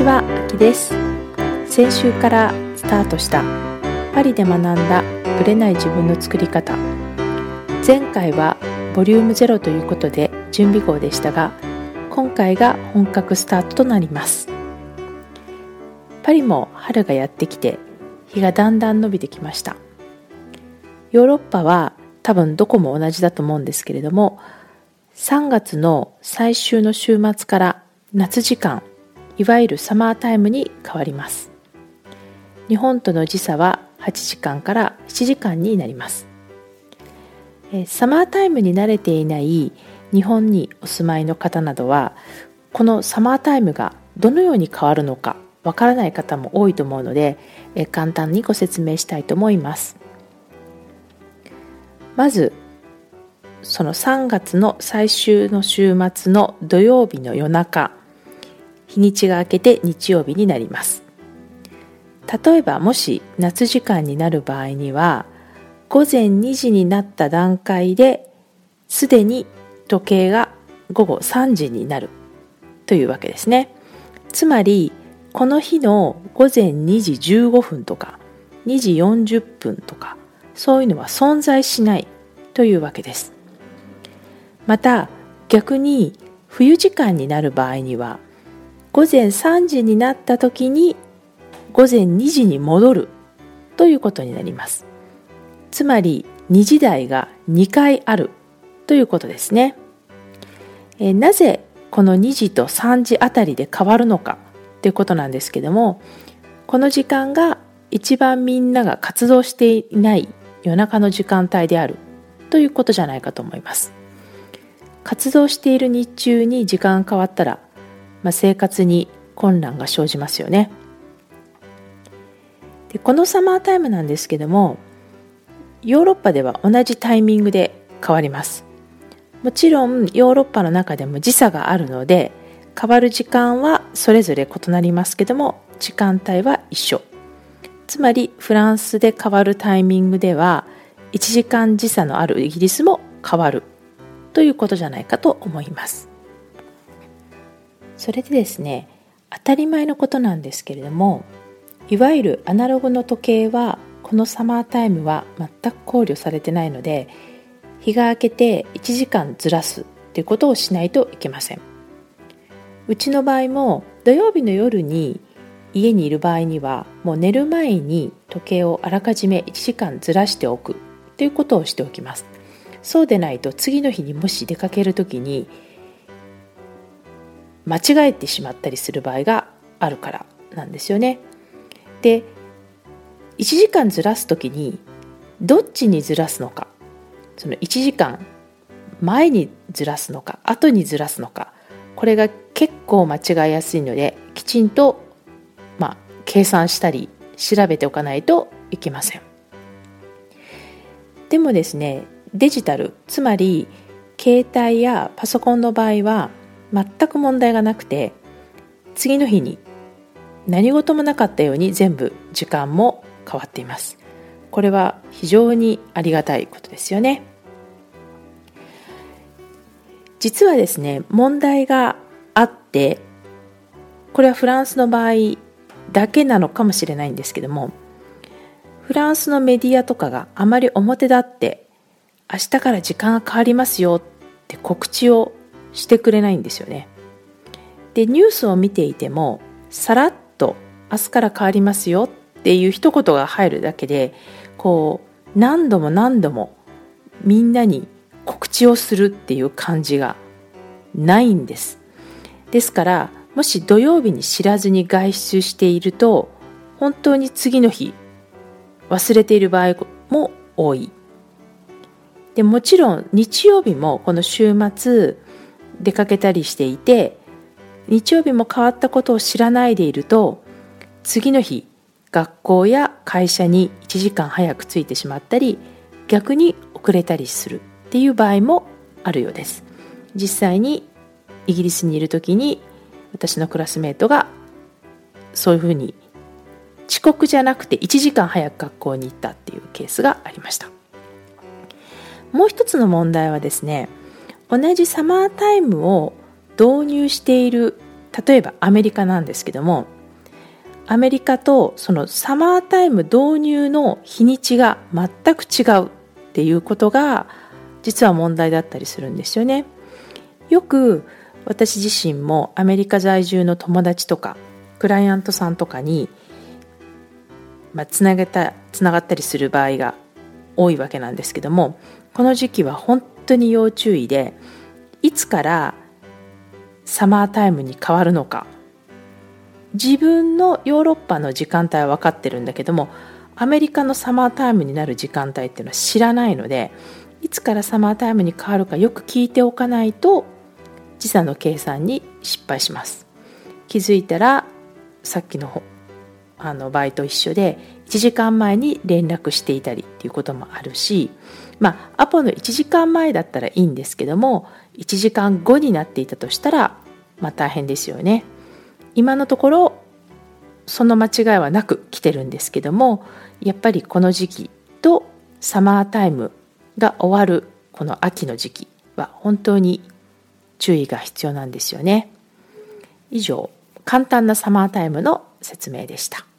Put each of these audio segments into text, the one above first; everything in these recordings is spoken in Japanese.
ちは、あきです。先週からスタートしたパリで学んだブレない自分の作り方。前回はボリューム0ということで準備号でしたが今回が本格スタートとなります。パリも春がやってきて日がだんだん伸びてきました。ヨーロッパは多分どこも同じだと思うんですけれども3月の最終の週末から夏時間いわゆるサマータイムに変わります。日本との時差は8時間から7時間になります。サマータイムに慣れていない日本にお住まいの方などはこのサマータイムがどのように変わるのかわからない方も多いと思うので簡単にご説明したいと思います。まずその3月の最終の週末の土曜日の夜中日にちが明けて日曜日になります。例えばもし夏時間になる場合には午前2時になった段階ですでに時計が午後3時になるというわけですね。つまりこの日の午前2時15分とか2時40分とかそういうのは存在しないというわけです。また逆に冬時間になる場合には午前3時になった時に午前2時に戻るということになります。つまり2時台が2回あるということですね。えなぜこの2時と3時あたりで変わるのかということなんですけどもこの時間が一番みんなが活動していない夜中の時間帯であるということじゃないかと思います。活動している日中に時間が変わったら、まあ、生活に混乱が生じますよね。でこのサマータイムなんですけどもヨーロッパでは同じタイミングで変わります。もちろんヨーロッパの中でも時差があるので変わる時間はそれぞれ異なりますけども時間帯は一緒。つまりフランスで変わるタイミングでは1時間時差のあるイギリスも変わるということじゃないかと思います。それでですね当たり前のことなんですけれどもいわゆるアナログの時計はこのサマータイムは全く考慮されてないので日が明けて1時間ずらすということをしないといけません。うちの場合も土曜日の夜に家にいる場合にはもう寝る前に時計をあらかじめ1時間ずらしておくということをしておきます。そうでないと次の日にもし出かける時に間違えてしまったりする場合があるからなんですよね。で1時間ずらす時にどっちにずらすのかその1時間前にずらすのか後にずらすのかこれが結構間違いやすいのできちんと、まあ、計算したり調べておかないといけませんでもですねデジタルつまり携帯やパソコンの場合は全く問題がなくて次の日に何事もなかったように全部時間も変わっています。これは非常にありがたいことですよね。実はですね問題があってこれはフランスの場合だけなのかもしれないんですけどもフランスのメディアとかがあまり表立って明日から時間が変わりますよって告知をしてくれないんですよね。でニュースを見ていてもさらっと明日から変わりますよっていう一言が入るだけでこう何度も何度もみんなに告知をするっていう感じがないんです。ですからもし土曜日に知らずに外出していると本当に次の日忘れている場合も多い。でもちろん日曜日もこの週末出かけたりしていて日曜日も変わったことを知らないでいると次の日学校や会社に1時間早く着いてしまったり逆に遅れたりするっていう場合もあるようです。実際にイギリスにいる時に私のクラスメートがそういうふうに遅刻じゃなくて1時間早く学校に行ったっていうケースがありました。もう一つの問題はですね同じサマータイムを導入している例えばアメリカなんですけどもアメリカとそのサマータイム導入の日にちが全く違うっていうことが実は問題だったりするんですよね。よく私自身もアメリカ在住の友達とかクライアントさんとかに、まあ、つなげたつながったりする場合が多いわけなんですけどもこの時期は本当に要注意でいつからサマータイムに変わるのか。自分のヨーロッパの時間帯は分かってるんだけどもアメリカのサマータイムになる時間帯っていうのは知らないのでいつからサマータイムに変わるかよく聞いておかないと時差の計算に失敗します。気づいたらさっきのあの場合と一緒で1時間前に連絡していたりっていうこともあるしまあアポの1時間前だったらいいんですけども1時間後になっていたとしたらまあ大変ですよね。今のところその間違いはなく来てるんですけどもやっぱりこの時期とサマータイムが終わるこの秋の時期は本当に注意が必要なんですよね。以上簡単なサマータイムの説明でした。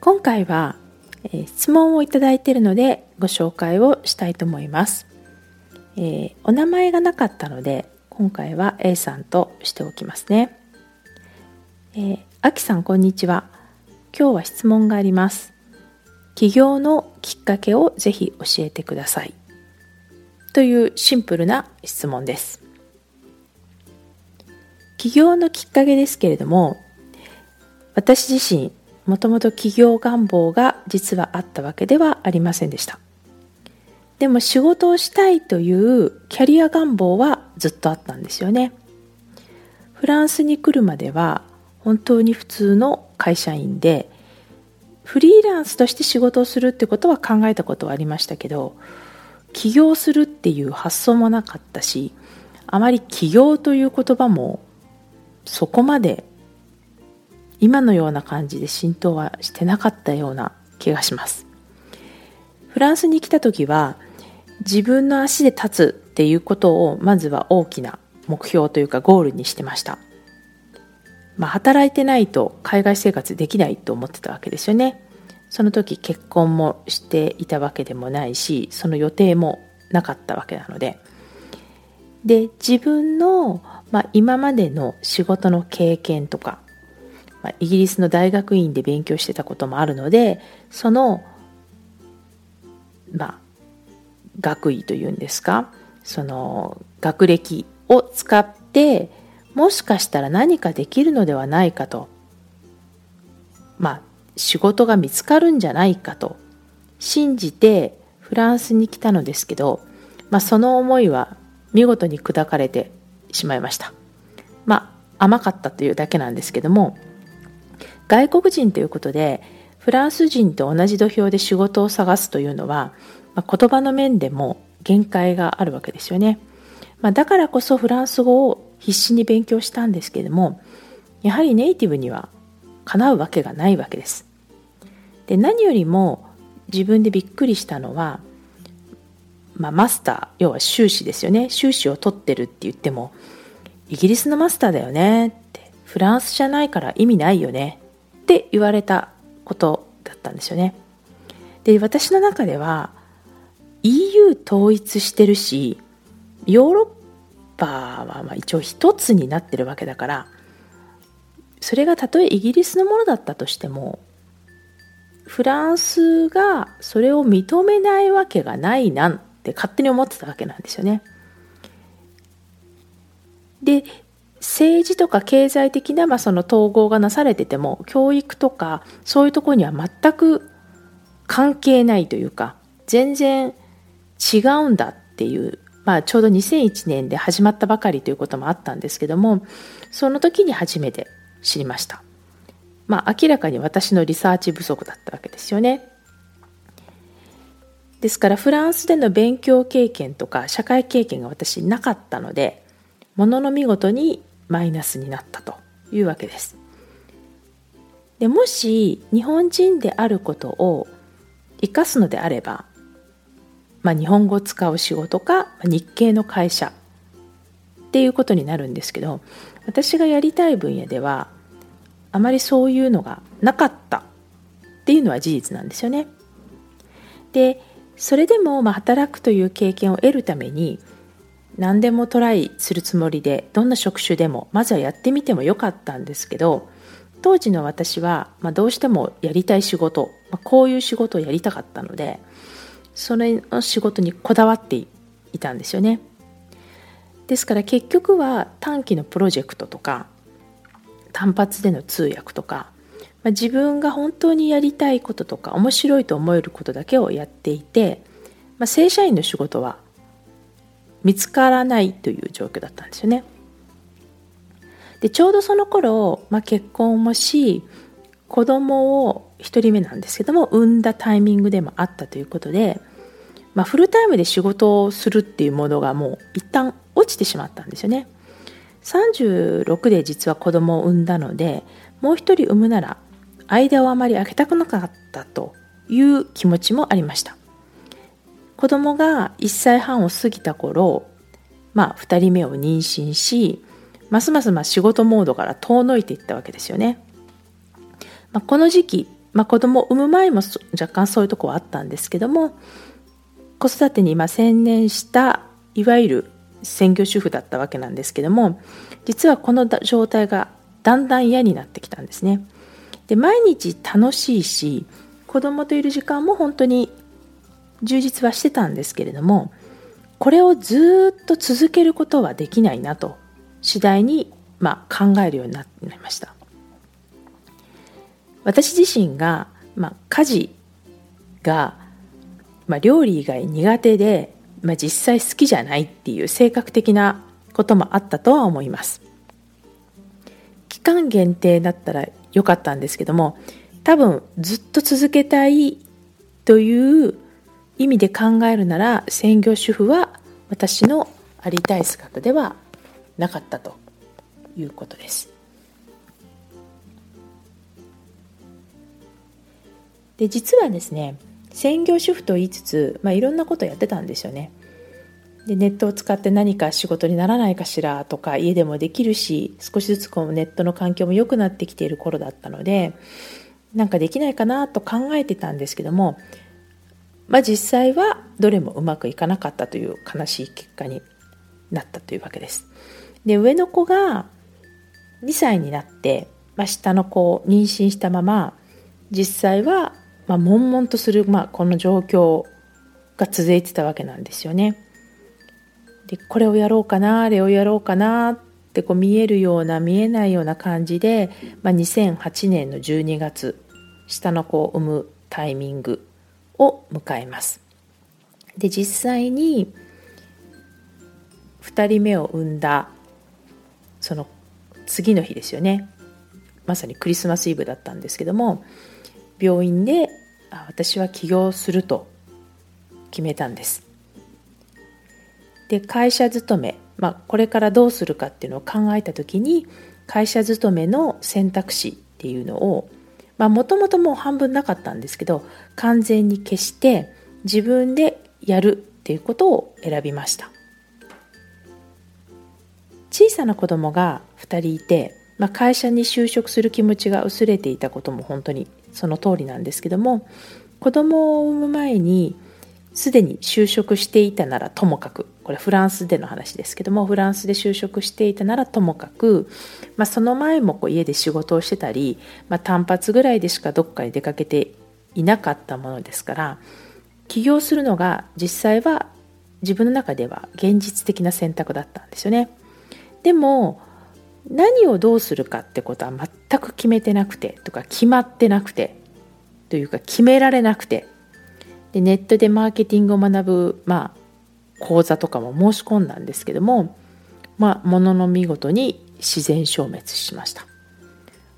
今回は、え質問をいただいているのでご紹介をしたいと思います、えー、お名前がなかったので今回は A さんとしておきますね。えー、あきさんこんにちは。今日は質問があります。起業のきっかけをぜひ教えてください。というシンプルな質問です。起業のきっかけですけれども私自身もともと起業願望が実はあったわけではありませんでした。でも仕事をしたいというキャリア願望はずっとあったんですよね。フランスに来るまでは本当に普通の会社員でフリーランスとして仕事をするってことは考えたことはありましたけど起業するっていう発想もなかったしあまり起業という言葉もそこまで今のような感じで浸透はしてなかったような気がします。フランスに来た時は自分の足で立つっていうことをまずは大きな目標というかゴールにしてました。まあ働いてないと海外生活できないと思ってたわけですよね。その時結婚もしていたわけでもないしその予定もなかったわけなので。で自分のまあ、今までの仕事の経験とか、まあ、イギリスの大学院で勉強してたこともあるのでそのまあ学位というんですかその学歴を使ってもしかしたら何かできるのではないかとまあ仕事が見つかるんじゃないかと信じてフランスに来たのですけど、まあ、その思いは見事に砕かれてしまいました。まあ甘かったというだけなんですけども外国人ということでフランス人と同じ土俵で仕事を探すというのは、まあ、言葉の面でも限界があるわけですよね、まあ、だからこそフランス語を必死に勉強したんですけれどもやはりネイティブにはかなうわけがないわけです。で何よりも自分でびっくりしたのはまあ、マスター要は修士ですよね。修士を取ってるって言ってもイギリスのマスターだよねってフランスじゃないから意味ないよね。って言われたことだったんですよねで私の中では EU 統一してるしヨーロッパはまあ一応一つになってるわけだからそれがたとえイギリスのものだったとしてもフランスがそれを認めないわけがないなんて勝手に思ってたわけなんですよね。で政治とか経済的な、まあ、その統合がなされてても教育とかそういうところには全く関係ないというか全然違うんだっていう、まあ、ちょうど2001年で始まったばかりということもあったんですけどもその時に初めて知りました。まあ、明らかに私のリサーチ不足だったわけですよね。ですからフランスでの勉強経験とか社会経験が私なかったのでものの見事にマイナスになったというわけです。でもし日本人であることを生かすのであれば、まあ、日本語を使う仕事か日系の会社っていうことになるんですけど私がやりたい分野ではあまりそういうのがなかったっていうのは事実なんですよね。でそれでもま働くという経験を得るために何でもトライするつもりでどんな職種でもまずはやってみてもよかったんですけど当時の私は、まどうしてもやりたい仕事、まこういう仕事をやりたかったのでそれの仕事にこだわっていたんですよね。ですから結局は短期のプロジェクトとか単発での通訳とか、まあ、自分が本当にやりたいこととか面白いと思えることだけをやっていて、まあ、正社員の仕事は見つからないという状況だったんですよね。でちょうどその頃、まあ、結婚もし子供を1人目なんですけども産んだタイミングでもあったということで、まあ、フルタイムで仕事をするっていうものがもう一旦落ちてしまったんですよね。36で実は子供を産んだのでもう一人産むなら間をあまり空けたくなかったという気持ちもありました子供が1歳半を過ぎた頃まあ2人目を妊娠しますますま仕事モードから遠のいていったわけですよね、まあ、この時期、まあ、子供を産む前も若干そういうとこはあったんですけども子育てに今専念したいわゆる専業主婦だったわけなんですけども実はこの状態がだんだん嫌になってきたんですね。で毎日楽しいし子供といる時間も本当に充実はしてたんですけれどもこれをずっと続けることはできないなと次第に、まあ、考えるようになりました。私自身が、まあ、家事が、まあ、料理以外苦手でまあ、実際好きじゃないっていう性格的なこともあったとは思います。期間限定だったらよかったんですけども多分ずっと続けたいという意味で考えるなら専業主婦は私のありたい姿ではなかったということですで実はですね専業主婦と言いつつ、まあ、いろんなことやってたんですよね。でネットを使って何か仕事にならないかしらとか家でもできるし少しずつこうネットの環境も良くなってきている頃だったのでなんかできないかなと考えてたんですけども、まあ、実際はどれもうまくいかなかったという悲しい結果になったというわけです。で上の子が2歳になって、まあ、下の子を妊娠したまま実際はまあ、悶々とする、まあ、この状況が続いてたわけなんですよね。でこれをやろうかなあれをやろうかなってこう見えるような見えないような感じで、まあ、2008年の12月下の子を産むタイミングを迎えます。で実際に2人目を産んだその次の日ですよねまさにクリスマスイブだったんですけども病院で私は起業すると決めたんです。で会社勤め、まあ、これからどうするかっていうのを考えた時に会社勤めの選択肢っていうのをまもともともう半分なかったんですけど完全に消して自分でやるっていうことを選びました。小さな子供が2人いて、まあ、会社に就職する気持ちが薄れていたことも本当にその通りなんですけども子供を産む前にすでに就職していたならともかくこれフランスでの話ですけどもフランスで就職していたならともかく、まあ、その前もこう家で仕事をしてたり、まあ、単発ぐらいでしかどっかに出かけていなかったものですから起業するのが実際は自分の中では現実的な選択だったんですよね。でも何をどうするかってことは全く決めてなくてとか決まってなくてというか決められなくてでネットでマーケティングを学ぶ、まあ、講座とかも申し込んだんですけども、まあ、ものの見事に自然消滅しました。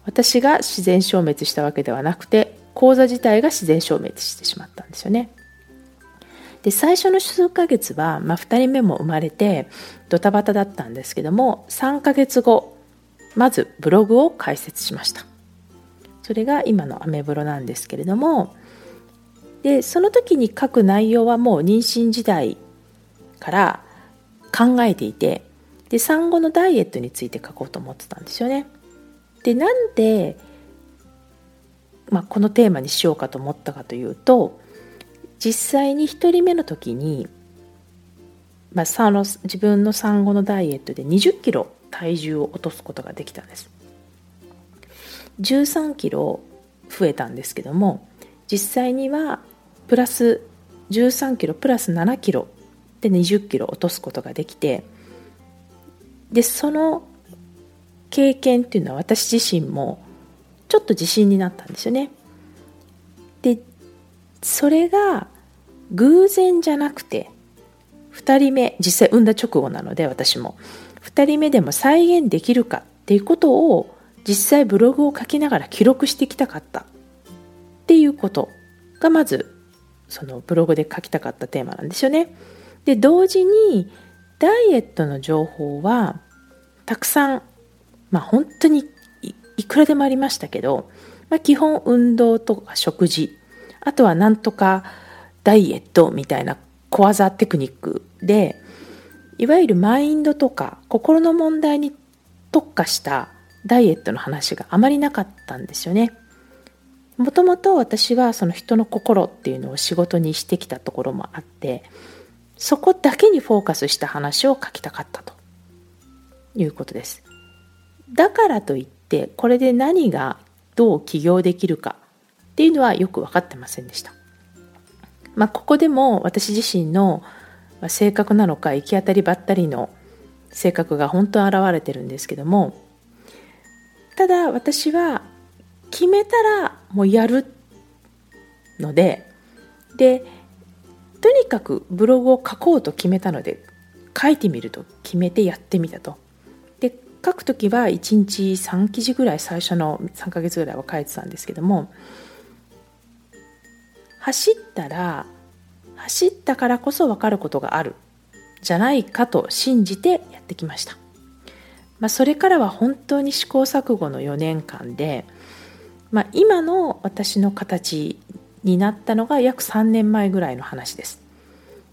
私が自然消滅したわけではなくて講座自体が自然消滅してしまったんですよね。で最初の数ヶ月は、まあ、2人目も生まれてドタバタだったんですけども3ヶ月後まずブログを開設しました。それが今のアメブロなんですけれどもでその時に書く内容はもう妊娠時代から考えていてで産後のダイエットについて書こうと思ってたんですよね。でなんで、まあ、このテーマにしようかと思ったかというと実際に1人目の時に、まあ、その自分の産後のダイエットで20キロ体重を落とすことができたんです。13キロ増えたんですけども実際にはプラス13キロプラス7キロで20キロ落とすことができてでその経験っていうのは私自身もちょっと自信になったんですよねでそれが偶然じゃなくて2人目実際産んだ直後なので私も2人目でも再現できるかっていうことを実際ブログを書きながら記録してきたかったっていうことがまずそのブログで書きたかったテーマなんですよね。で同時にダイエットの情報はたくさんまあ本当にいくらでもありましたけど、まあ、基本運動とか食事あとはなんとかダイエットみたいな小技テクニックでいわゆるマインドとか心の問題に特化したダイエットの話があまりなかったんですよね。もともと私はその人の心っていうのを仕事にしてきたところもあってそこだけにフォーカスした話を書きたかったということです。だからといってこれで何がどう起業できるかっていうのはよく分かってませんでした。まあ、ここでも私自身の性格なのか行き当たりばったりの性格が本当に現れてるんですけどもただ私は決めたらもうやるのででとにかくブログを書こうと決めたので書いてみると決めてやってみたと。で書く時は1日3記事ぐらい最初の3ヶ月ぐらいは書いてたんですけども走ったら走ったからこそ分かることがあるじゃないかと信じてやってきました、まあ、それからは本当に試行錯誤の4年間で、まあ、今の私の形になったのが約3年前ぐらいの話です。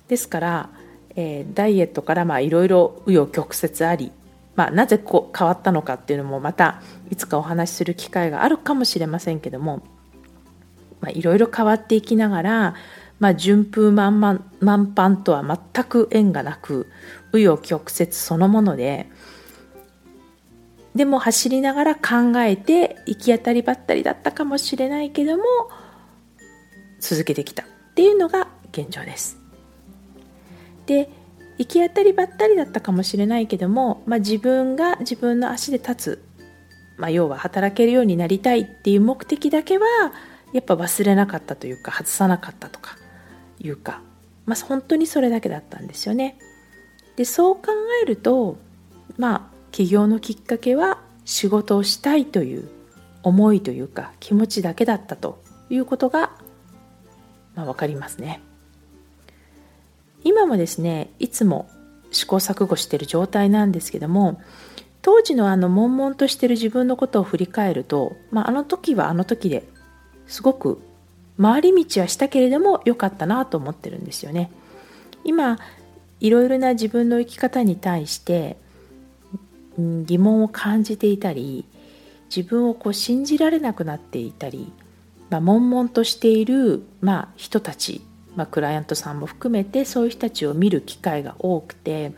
ですから、えー、ダイエットからいろいろ紆余曲折あり、まあ、なぜこう変わったのかっていうのもまたいつかお話しする機会があるかもしれませんけどもいろいろ変わっていきながら、まあ、順風満々満帆とは全く縁がなく紆余曲折そのものででも走りながら考えて行き当たりばったりだったかもしれないけども続けてきたっていうのが現状です。で行き当たりばったりだったかもしれないけども、まあ、自分が自分の足で立つ、まあ、要は働けるようになりたいっていう目的だけはやっぱ忘れなかったというか外さなかったとかいうか、まあ、本当にそれだけだったんですよね。でそう考えるとまあ起業のきっかけは仕事をしたいという思いというか気持ちだけだったということが、まあ、分かりますね。今もですねいつも試行錯誤している状態なんですけども当時のあの悶々としている自分のことを振り返ると、まあ、あの時はあの時ですごく回り道はしたけれども良かったなと思ってるんですよね。今いろいろな自分の生き方に対して疑問を感じていたり自分をこう信じられなくなっていたり、まあ、悶々としている、まあ、人たち、まあ、クライアントさんも含めてそういう人たちを見る機会が多くて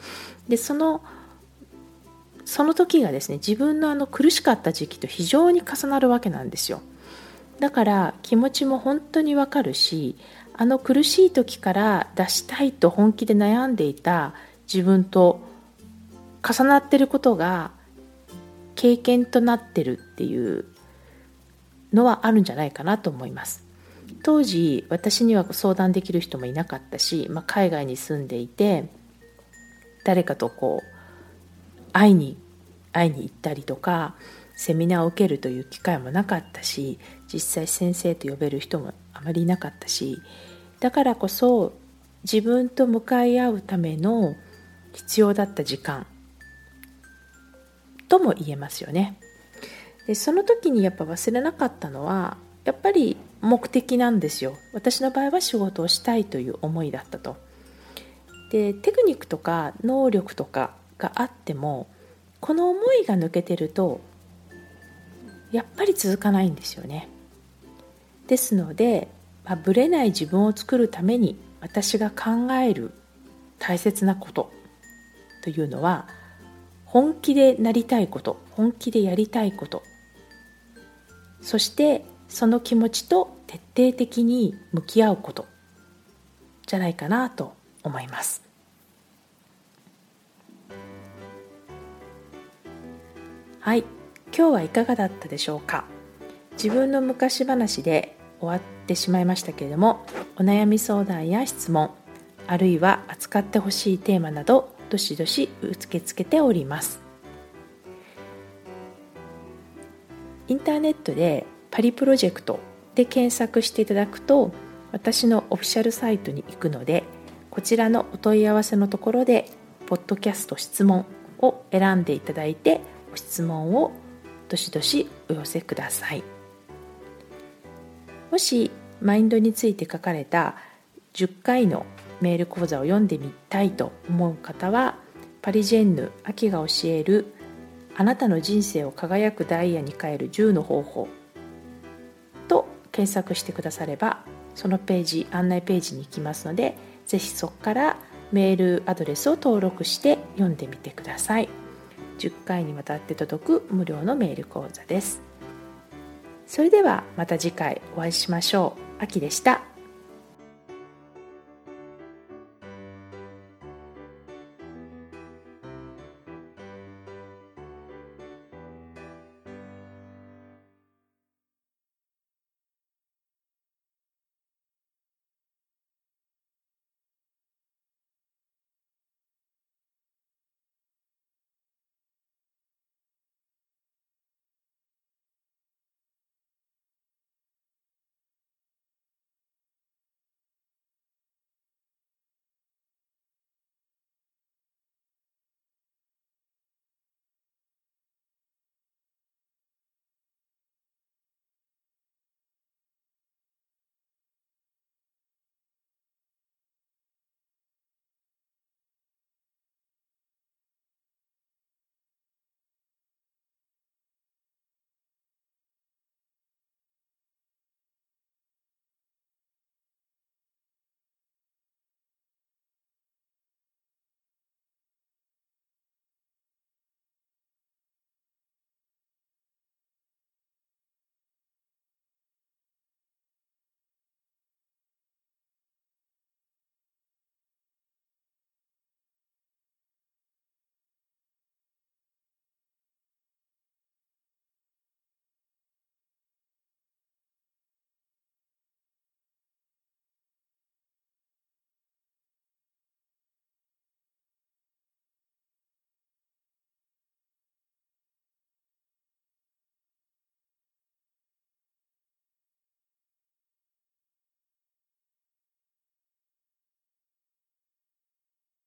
でそのその時がですね自分のあの苦しかった時期と非常に重なるわけなんですよ。だから気持ちも本当にわかるしあの苦しい時から出したいと本気で悩んでいた自分と重なってることが経験となってるっていうのはあるんじゃないかなと思います。当時私には相談できる人もいなかったし、まあ、海外に住んでいて誰かとこう会いに会いに行ったりとかセミナーを受けるという機会もなかったし実際先生と呼べる人もあまりいなかったしだからこそ自分と向かい合うための必要だった時間とも言えますよね。でその時にやっぱ忘れなかったのはやっぱり目的なんですよ私の場合は仕事をしたいという思いだったとでテクニックとか能力とかがあってもこの思いが抜けてるとやっぱり続かないんですよね。ですので、まあ、ぶれない自分を作るために私が考える大切なことというのは本気でなりたいこと本気でやりたいことそしてその気持ちと徹底的に向き合うことじゃないかなと思います。はい。今日はいかがだったでしょうか？自分の昔話で終わってしまいましたけれどもお悩み相談や質問あるいは扱ってほしいテーマなどどしどし受け付けております。インターネットでパリプロジェクトで検索していただくと私のオフィシャルサイトに行くのでこちらのお問い合わせのところでポッドキャスト質問を選んでいただいてご質問をどしどしお寄せください。もしマインドについて書かれた10回のメール講座を読んでみたいと思う方はパリジェンヌ秋が教えるあなたの人生を輝くダイヤに変える10の方法。と検索してくださればそのページ案内ページに行きますのでぜひそこからメールアドレスを登録して読んでみてください。10回にわたって届く無料のメール講座です。それではまた次回お会いしましょう。秋でした。